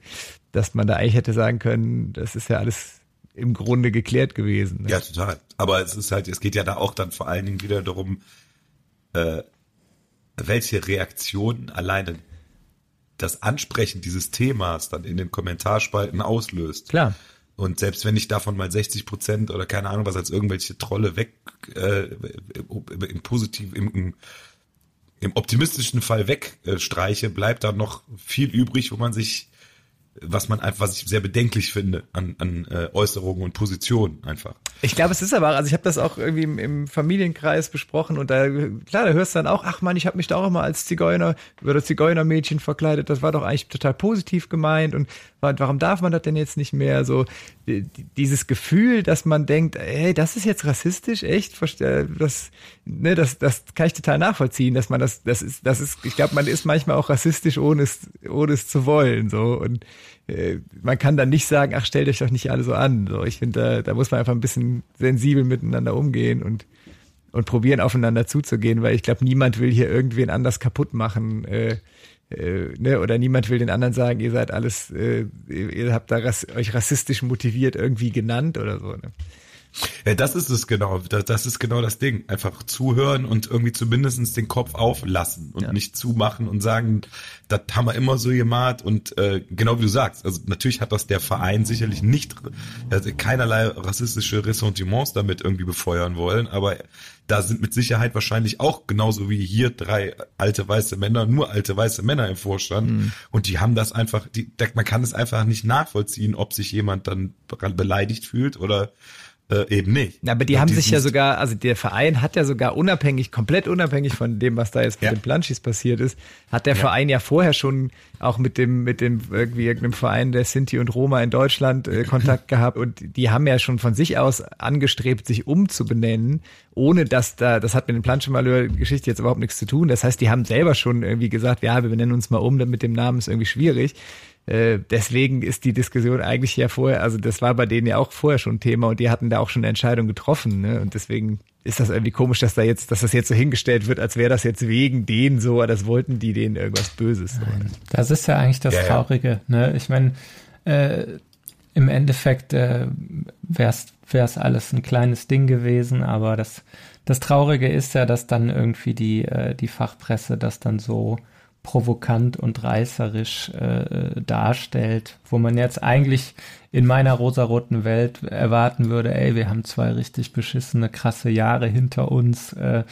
dass man da eigentlich hätte sagen können, das ist ja alles im Grunde geklärt gewesen. Ne? Ja, total. Aber es ist halt, es geht ja da auch dann vor allen Dingen wieder darum, äh, welche Reaktionen alleine das Ansprechen dieses Themas dann in den Kommentarspalten auslöst. Klar. Und selbst wenn ich davon mal 60 Prozent oder keine Ahnung was als irgendwelche Trolle weg äh, im positiv im, im im optimistischen Fall wegstreiche, bleibt da noch viel übrig, wo man sich was man einfach, was ich sehr bedenklich finde an, an äh, Äußerungen und Positionen einfach. Ich glaube, es ist aber, also ich habe das auch irgendwie im, im, Familienkreis besprochen und da, klar, da hörst du dann auch, ach man, ich habe mich da auch immer als Zigeuner oder Zigeunermädchen verkleidet, das war doch eigentlich total positiv gemeint und warum darf man das denn jetzt nicht mehr? So dieses Gefühl, dass man denkt, hey, das ist jetzt rassistisch, echt? Das, ne, das, das kann ich total nachvollziehen, dass man das, das ist, das ist, ich glaube, man ist manchmal auch rassistisch, ohne es, ohne es zu wollen, so und äh, man kann dann nicht sagen, ach, stellt euch doch nicht alle so an. So, ich finde, da, da muss man einfach ein bisschen sensibel miteinander umgehen und und probieren aufeinander zuzugehen, weil ich glaube, niemand will hier irgendwen anders kaputt machen. Äh, äh, ne, oder niemand will den anderen sagen, ihr seid alles, äh, ihr habt da ras euch rassistisch motiviert irgendwie genannt oder so. Ne? Ja, das ist es genau. Das, das ist genau das Ding. Einfach zuhören und irgendwie zumindestens den Kopf auflassen und ja. nicht zumachen und sagen, das haben wir immer so gemacht und äh, genau wie du sagst, also natürlich hat das der Verein sicherlich nicht, also keinerlei rassistische Ressentiments damit irgendwie befeuern wollen, aber da sind mit Sicherheit wahrscheinlich auch genauso wie hier drei alte weiße Männer, nur alte weiße Männer im Vorstand mhm. und die haben das einfach, die, man kann es einfach nicht nachvollziehen, ob sich jemand dann beleidigt fühlt oder äh, eben nicht. Aber die haben sich ja sogar, also der Verein hat ja sogar unabhängig, komplett unabhängig von dem, was da jetzt mit ja. den Planschis passiert ist, hat der ja. Verein ja vorher schon auch mit dem, mit dem irgendwie irgendeinem Verein der Sinti und Roma in Deutschland äh, Kontakt gehabt und die haben ja schon von sich aus angestrebt, sich umzubenennen, ohne dass da, das hat mit dem Planschemalheur-Geschichte jetzt überhaupt nichts zu tun. Das heißt, die haben selber schon irgendwie gesagt, ja, wir benennen uns mal um, mit dem Namen ist irgendwie schwierig. Äh, deswegen ist die Diskussion eigentlich ja vorher, also das war bei denen ja auch vorher schon Thema und die hatten da auch schon eine Entscheidung getroffen. Ne? Und deswegen ist das irgendwie komisch, dass da jetzt, dass das jetzt so hingestellt wird, als wäre das jetzt wegen denen so, das wollten die denen irgendwas Böses. Nein, das ist ja eigentlich das ja, Traurige. Ne? Ich meine, äh, im Endeffekt äh, wäre es alles ein kleines Ding gewesen, aber das, das Traurige ist ja, dass dann irgendwie die, äh, die Fachpresse das dann so provokant und reißerisch äh, darstellt, wo man jetzt eigentlich in meiner rosaroten Welt erwarten würde, ey, wir haben zwei richtig beschissene, krasse Jahre hinter uns. Äh,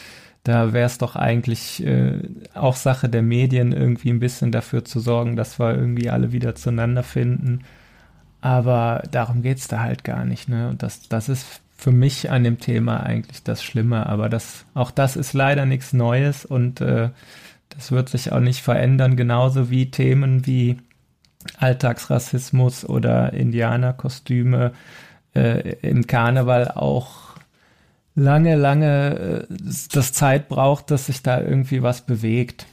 da wäre es doch eigentlich äh, auch Sache der Medien, irgendwie ein bisschen dafür zu sorgen, dass wir irgendwie alle wieder zueinander finden. Aber darum geht es da halt gar nicht. Ne? Und das, das ist für mich an dem Thema eigentlich das Schlimme. Aber das, auch das ist leider nichts Neues und äh, das wird sich auch nicht verändern, genauso wie Themen wie Alltagsrassismus oder Indianerkostüme äh, im Karneval auch lange, lange äh, das Zeit braucht, dass sich da irgendwie was bewegt.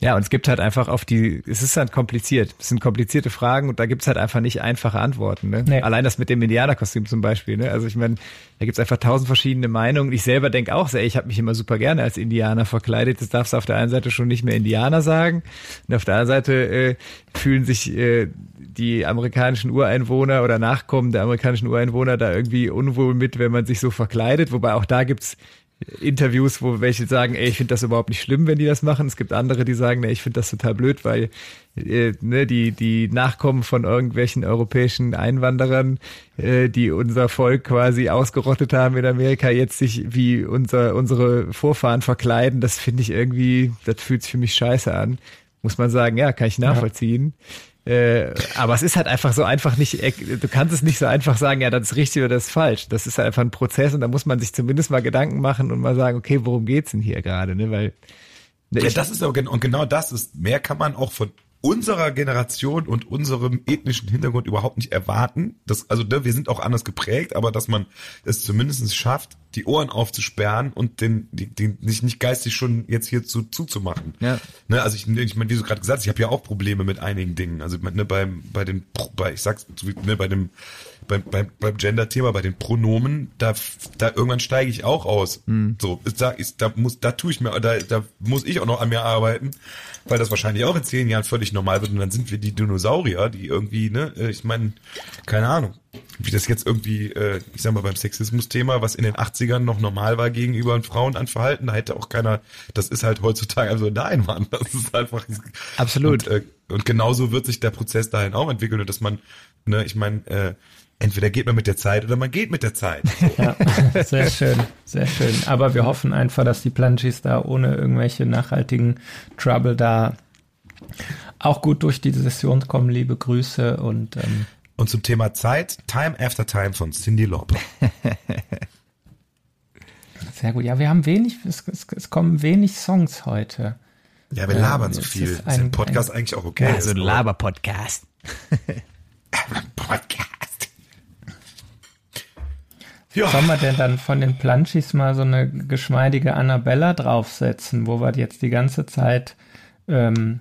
Ja, und es gibt halt einfach auf die, es ist halt kompliziert. Es sind komplizierte Fragen und da gibt's halt einfach nicht einfache Antworten. Ne? Nee. Allein das mit dem Indianerkostüm zum Beispiel. Ne? Also ich meine, da gibt's einfach tausend verschiedene Meinungen. Ich selber denke auch, ey, ich habe mich immer super gerne als Indianer verkleidet. Das darfst du auf der einen Seite schon nicht mehr Indianer sagen. Und auf der anderen Seite äh, fühlen sich äh, die amerikanischen Ureinwohner oder Nachkommen der amerikanischen Ureinwohner da irgendwie unwohl mit, wenn man sich so verkleidet. Wobei auch da gibt's Interviews, wo welche sagen, ey, ich finde das überhaupt nicht schlimm, wenn die das machen. Es gibt andere, die sagen, ey, ich finde das total blöd, weil äh, ne, die die Nachkommen von irgendwelchen europäischen Einwanderern, äh, die unser Volk quasi ausgerottet haben in Amerika, jetzt sich wie unser unsere Vorfahren verkleiden. Das finde ich irgendwie, das fühlt sich für mich scheiße an. Muss man sagen, ja, kann ich nachvollziehen. Ja. Äh, aber es ist halt einfach so einfach nicht, äh, du kannst es nicht so einfach sagen, ja, das ist richtig oder das ist falsch. Das ist halt einfach ein Prozess und da muss man sich zumindest mal Gedanken machen und mal sagen, okay, worum geht's denn hier gerade, ne? Weil ja, das ist genau, und genau das ist, mehr kann man auch von unserer Generation und unserem ethnischen Hintergrund überhaupt nicht erwarten. Das, also ne, wir sind auch anders geprägt, aber dass man es zumindest schafft, die Ohren aufzusperren und den, den, den nicht, nicht geistig schon jetzt hier zu, zuzumachen. Ja. Ne, also ich, ich meine, wie du gerade gesagt hast, ich habe ja auch Probleme mit einigen Dingen. Also ne, beim, bei den, bei, ich sag's, ne, bei dem beim, beim, beim Gender-Thema, bei den Pronomen, da, da irgendwann steige ich auch aus. Mhm. So, da, ist, da muss, da tue ich mir, da, da muss ich auch noch an mir arbeiten, weil das wahrscheinlich auch in zehn Jahren völlig normal wird und dann sind wir die Dinosaurier, die irgendwie, ne, äh, ich meine, keine Ahnung, wie das jetzt irgendwie, äh, ich sag mal, beim Sexismus-Thema, was in den 80ern noch normal war gegenüber Frauen an Verhalten, da hätte auch keiner, das ist halt heutzutage, also nein, Mann, das ist einfach. Absolut. Und, äh, und genauso wird sich der Prozess dahin auch entwickeln und dass man, ne, ich meine, äh, entweder geht man mit der Zeit oder man geht mit der Zeit. Ja, sehr schön, sehr schön. Aber wir hoffen einfach, dass die Planchis da ohne irgendwelche nachhaltigen Trouble da auch gut durch die Session kommen. Liebe Grüße und ähm, und zum Thema Zeit, Time After Time von Cindy Lauper. Sehr gut. Ja, wir haben wenig, es, es, es kommen wenig Songs heute. Ja, wir labern ähm, so viel. Ist, ein, ein Podcast ein, eigentlich auch okay? Ja, so ein Laber-Podcast. Podcast. Ja. Sollen wir denn dann von den Planchis mal so eine geschmeidige Annabella draufsetzen, wo wir jetzt die ganze Zeit. Ähm,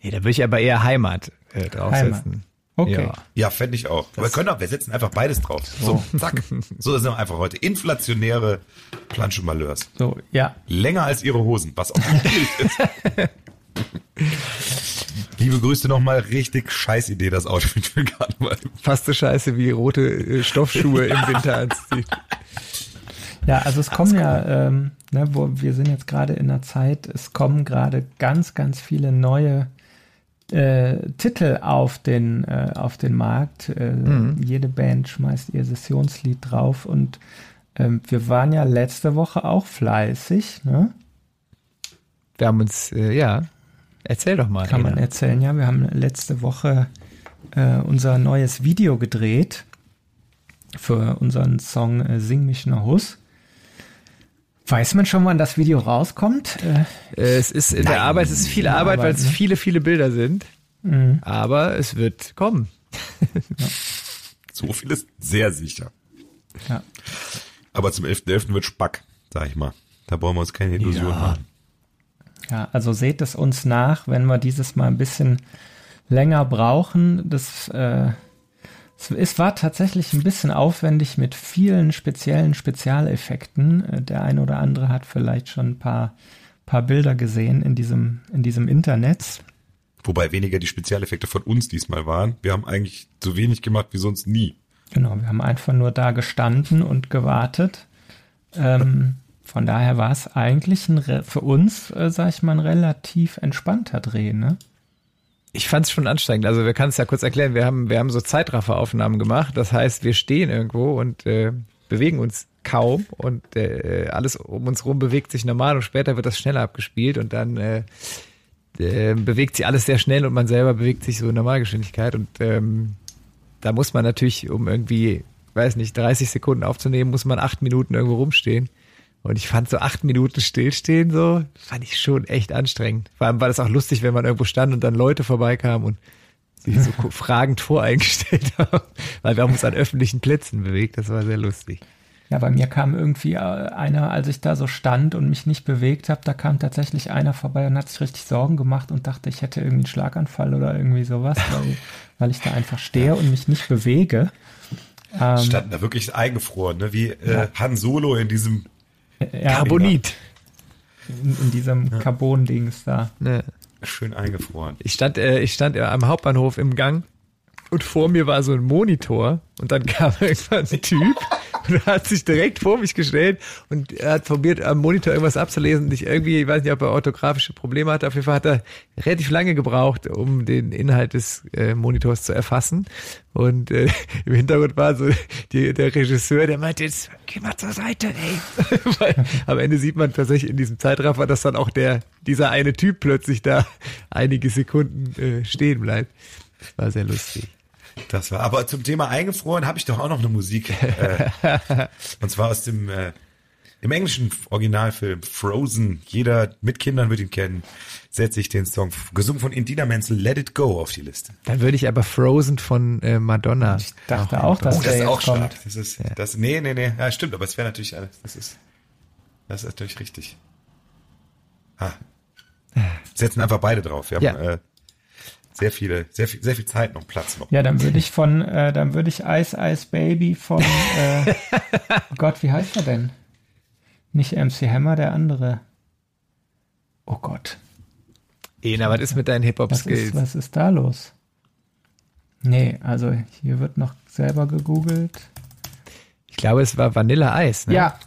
nee, da würde ich aber eher Heimat äh, draufsetzen. Heimat. Okay. Ja, ja fände ich auch. Das wir können auch, wir setzen einfach beides drauf. So, so zack. So sind wir einfach heute. Inflationäre Planche-Malheurs. So, ja. Länger als ihre Hosen, was auch schwierig ist. Liebe Grüße nochmal, richtig scheiß Idee, das Outfit für Karneval. Fast so scheiße wie rote äh, Stoffschuhe im Winter anziehen. Ja, also es kommen ja, ähm, ne, wo wir sind jetzt gerade in der Zeit, es kommen gerade ganz, ganz viele neue äh, Titel auf den, äh, auf den Markt. Äh, mhm. Jede Band schmeißt ihr Sessionslied drauf und ähm, wir waren ja letzte Woche auch fleißig, ne? Wir haben uns, äh, ja, Erzähl doch mal. Kann man erzählen, ja. Wir haben letzte Woche äh, unser neues Video gedreht für unseren Song äh, Sing mich ne Hus. Weiß man schon, wann das Video rauskommt? Äh, es ist in der Arbeit, es ist viel Arbeit, weil es ne? viele, viele Bilder sind. Mhm. Aber es wird kommen. ja. So viel ist sehr sicher. Ja. Aber zum 11.11. .11. wird Spack, sag ich mal. Da brauchen wir uns keine Illusion ja. machen. Ja, also seht es uns nach, wenn wir dieses Mal ein bisschen länger brauchen. Das, äh, es war tatsächlich ein bisschen aufwendig mit vielen speziellen Spezialeffekten. Äh, der eine oder andere hat vielleicht schon ein paar, paar Bilder gesehen in diesem, in diesem Internet. Wobei weniger die Spezialeffekte von uns diesmal waren. Wir haben eigentlich so wenig gemacht wie sonst nie. Genau, wir haben einfach nur da gestanden und gewartet. Ähm, von daher war es eigentlich ein, für uns, äh, sag ich mal, ein relativ entspannter Dreh, ne? Ich fand es schon anstrengend. Also wir können es ja kurz erklären. Wir haben, wir haben so Zeitrafferaufnahmen gemacht. Das heißt, wir stehen irgendwo und äh, bewegen uns kaum und äh, alles um uns rum bewegt sich normal und später wird das schneller abgespielt und dann äh, äh, bewegt sich alles sehr schnell und man selber bewegt sich so in Normalgeschwindigkeit und ähm, da muss man natürlich, um irgendwie, weiß nicht, 30 Sekunden aufzunehmen, muss man acht Minuten irgendwo rumstehen. Und ich fand so acht Minuten stillstehen so, fand ich schon echt anstrengend. Vor allem war das auch lustig, wenn man irgendwo stand und dann Leute vorbeikamen und sich so fragend voreingestellt haben, weil wir haben uns an öffentlichen Plätzen bewegt. Das war sehr lustig. Ja, bei mir kam irgendwie äh, einer, als ich da so stand und mich nicht bewegt habe, da kam tatsächlich einer vorbei und hat sich richtig Sorgen gemacht und dachte, ich hätte irgendwie einen Schlaganfall oder irgendwie sowas, weil, weil ich da einfach stehe und mich nicht bewege. Ähm, Standen da wirklich eingefroren, ne? wie äh, ja. Han Solo in diesem ja, Carbonit. In, in diesem ja. Carbon-Dings da. Ne. Schön eingefroren. Ich stand, äh, ich stand am Hauptbahnhof im Gang und vor mir war so ein Monitor und dann kam irgendwann ein Typ und er hat sich direkt vor mich gestellt und er hat probiert, am Monitor irgendwas abzulesen. Ich irgendwie, ich weiß nicht, ob er orthografische Probleme hatte. Auf jeden Fall hat er relativ lange gebraucht, um den Inhalt des äh, Monitors zu erfassen. Und äh, im Hintergrund war so die, der Regisseur, der meinte, jetzt geh mal zur Seite, ey. Weil am Ende sieht man tatsächlich in diesem Zeitraffer, dass dann auch der, dieser eine Typ plötzlich da einige Sekunden äh, stehen bleibt. War sehr lustig. Das war, aber zum Thema eingefroren habe ich doch auch noch eine Musik. Äh, und zwar aus dem äh, im englischen Originalfilm Frozen. Jeder mit Kindern wird ihn kennen. Setze ich den Song gesungen von Indina Menzel Let It Go auf die Liste. Dann würde ich aber Frozen von äh, Madonna. Ich dachte auch, dass oh, das ist auch stark. Das ist ja. das nee, nee, nee, ja, stimmt, aber es wäre natürlich alles. Das ist das ist natürlich richtig. Ah. Setzen einfach beide drauf. Wir haben ja. äh, sehr viele, sehr viel, sehr viel Zeit noch, Platz noch. Ja, dann würde ich von, äh, dann würde ich Ice Ice Baby von, äh, oh Gott, wie heißt er denn? Nicht MC Hammer, der andere. Oh Gott. Ena, was ist mit deinen Hip-Hop-Skills? Was, was ist da los? Nee, also hier wird noch selber gegoogelt. Ich glaube, es war Vanilla Ice, ne? Ja,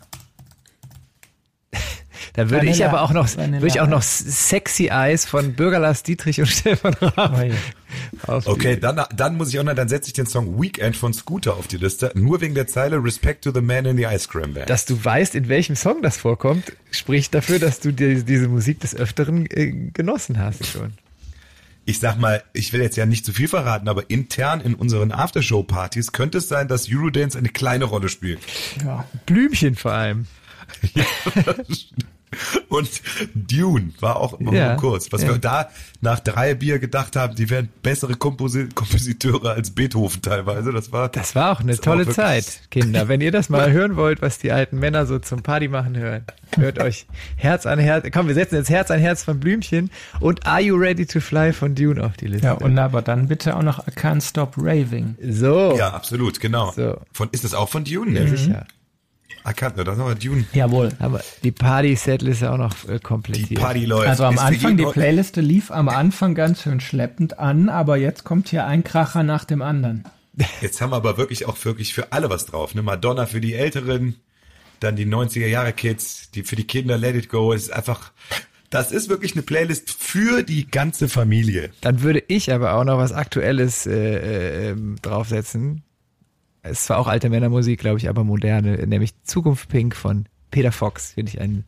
da würde ich aber auch noch, würde ich auch noch Sexy Eyes von Bürgerlass Dietrich und Stefan Raab. Oh okay, dann, dann muss ich auch noch, dann setze ich den Song Weekend von Scooter auf die Liste, nur wegen der Zeile Respect to the Man in the Ice Cream Band. Dass du weißt, in welchem Song das vorkommt, spricht dafür, dass du dir diese Musik des Öfteren äh, genossen hast schon ich sag mal, ich will jetzt ja nicht zu viel verraten, aber intern in unseren Aftershow-Partys könnte es sein, dass Eurodance eine kleine Rolle spielt. Ja, Blümchen vor allem. ja, Und Dune war auch immer ja, kurz. Was ja. wir da nach drei Bier gedacht haben, die wären bessere Komposi Kompositeure als Beethoven teilweise. Das war, das war auch eine tolle auch Zeit, Kinder. Wenn ihr das mal hören wollt, was die alten Männer so zum Party machen hören, hört euch Herz an Herz. Komm, wir setzen jetzt Herz an Herz von Blümchen und Are You Ready to Fly von Dune auf die Liste. Ja, und aber dann bitte auch noch I Can't Stop Raving. So. Ja, absolut, genau. So. Von, ist das auch von Dune? Ja, sicher. Erkannt, das ist aber Dune. Jawohl. Aber die Party-Setlist ist auch noch äh, komplett. Die Party läuft. Also am ist Anfang, die Playliste lief am Anfang ganz schön schleppend an, aber jetzt kommt hier ein Kracher nach dem anderen. Jetzt haben wir aber wirklich auch wirklich für alle was drauf. Ne? Madonna für die Älteren, dann die 90er Jahre Kids, die für die Kinder Let It Go. Es ist einfach, das ist wirklich eine Playlist für die ganze Familie. Dann würde ich aber auch noch was Aktuelles äh, äh, ähm, draufsetzen ist zwar auch alte Männermusik, glaube ich, aber moderne, nämlich Zukunft Pink von Peter Fox. Finde ich einen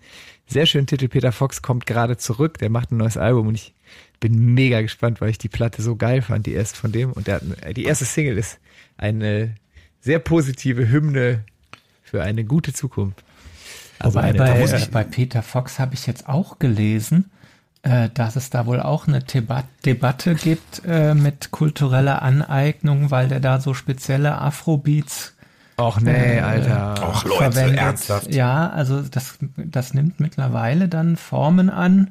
sehr schönen Titel. Peter Fox kommt gerade zurück, der macht ein neues Album und ich bin mega gespannt, weil ich die Platte so geil fand, die erste von dem. Und der hat, die erste Single ist eine sehr positive Hymne für eine gute Zukunft. Also Wobei eine, bei, äh, bei Peter Fox habe ich jetzt auch gelesen, äh, dass es da wohl auch eine Debat Debatte gibt äh, mit kultureller Aneignung, weil der da so spezielle Afrobeats Och nee, äh, Alter. Och Leute, verwendet. ernsthaft. Ja, also das, das nimmt mittlerweile dann Formen an,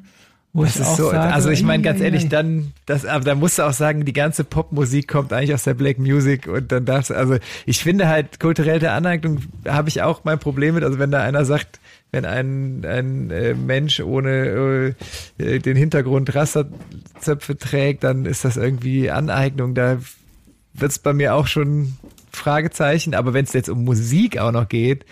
wo das ich auch so, sage, also ich meine ganz ehrlich, dann, das, aber da musst du auch sagen, die ganze Popmusik kommt eigentlich aus der Black Music und dann darfst, also ich finde halt kulturelle Aneignung habe ich auch mein Problem mit, also wenn da einer sagt, wenn ein, ein äh, Mensch ohne äh, den Hintergrund Rasterzöpfe trägt, dann ist das irgendwie Aneignung. Da wird es bei mir auch schon Fragezeichen. Aber wenn es jetzt um Musik auch noch geht,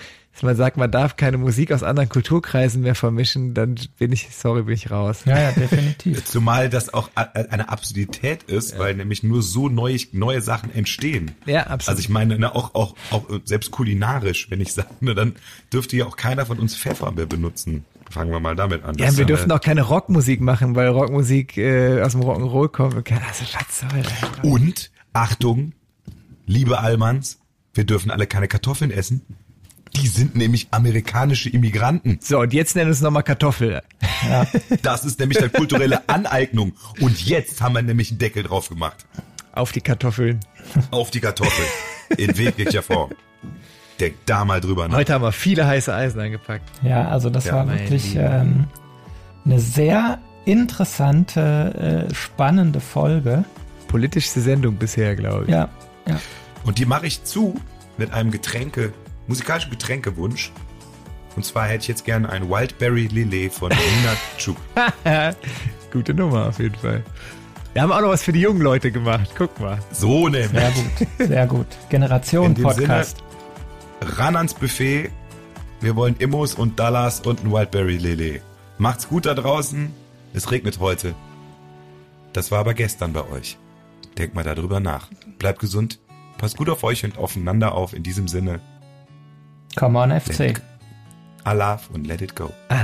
man sagt, man darf keine Musik aus anderen Kulturkreisen mehr vermischen, dann bin ich, sorry, bin ich raus. Ja, ja, definitiv. Zumal das auch eine Absurdität ist, ja. weil nämlich nur so neue, neue Sachen entstehen. Ja, absolut. Also ich meine, ne, auch, auch, auch selbst kulinarisch, wenn ich sage, ne, dann dürfte ja auch keiner von uns Pfeffer mehr benutzen. Fangen wir mal damit an. Ja, wir dürfen auch keine Rockmusik machen, weil Rockmusik äh, aus dem Rock'n'Roll kommt. Also, was soll das? Und, Achtung, liebe Allmanns, wir dürfen alle keine Kartoffeln essen. Die sind nämlich amerikanische Immigranten. So, und jetzt nennen wir es nochmal Kartoffel. Ja. Das ist nämlich eine kulturelle Aneignung. Und jetzt haben wir nämlich einen Deckel drauf gemacht. Auf die Kartoffeln. Auf die Kartoffeln. In jeglicher Form. Denk da mal drüber nach. Heute haben wir viele heiße Eisen eingepackt. Ja, also das Ja, war wirklich ähm, eine sehr interessante, äh, spannende Folge. Politischste Sendung bisher, glaube ich. Ja, ja. Und die mache ich zu mit einem Getränke, musikalischen Getränkewunsch. Und zwar hätte ich jetzt gerne ein Wildberry Lillet von Nina Chuk. Gute Nummer auf jeden Fall. Wir haben auch noch was für die jungen Leute gemacht. Guck mal. So nämlich. Sehr gut, sehr gut. Generation In dem Podcast. Ran ans Buffet. Wir wollen Immos und Dallas und ein Wildberry Lillet. Macht's gut da draußen. Es regnet heute. Das war aber gestern bei euch. Denkt mal darüber nach. Bleibt gesund. Passt gut auf euch und aufeinander auf. In diesem Sinne, Come on FC. Allah und let it go. I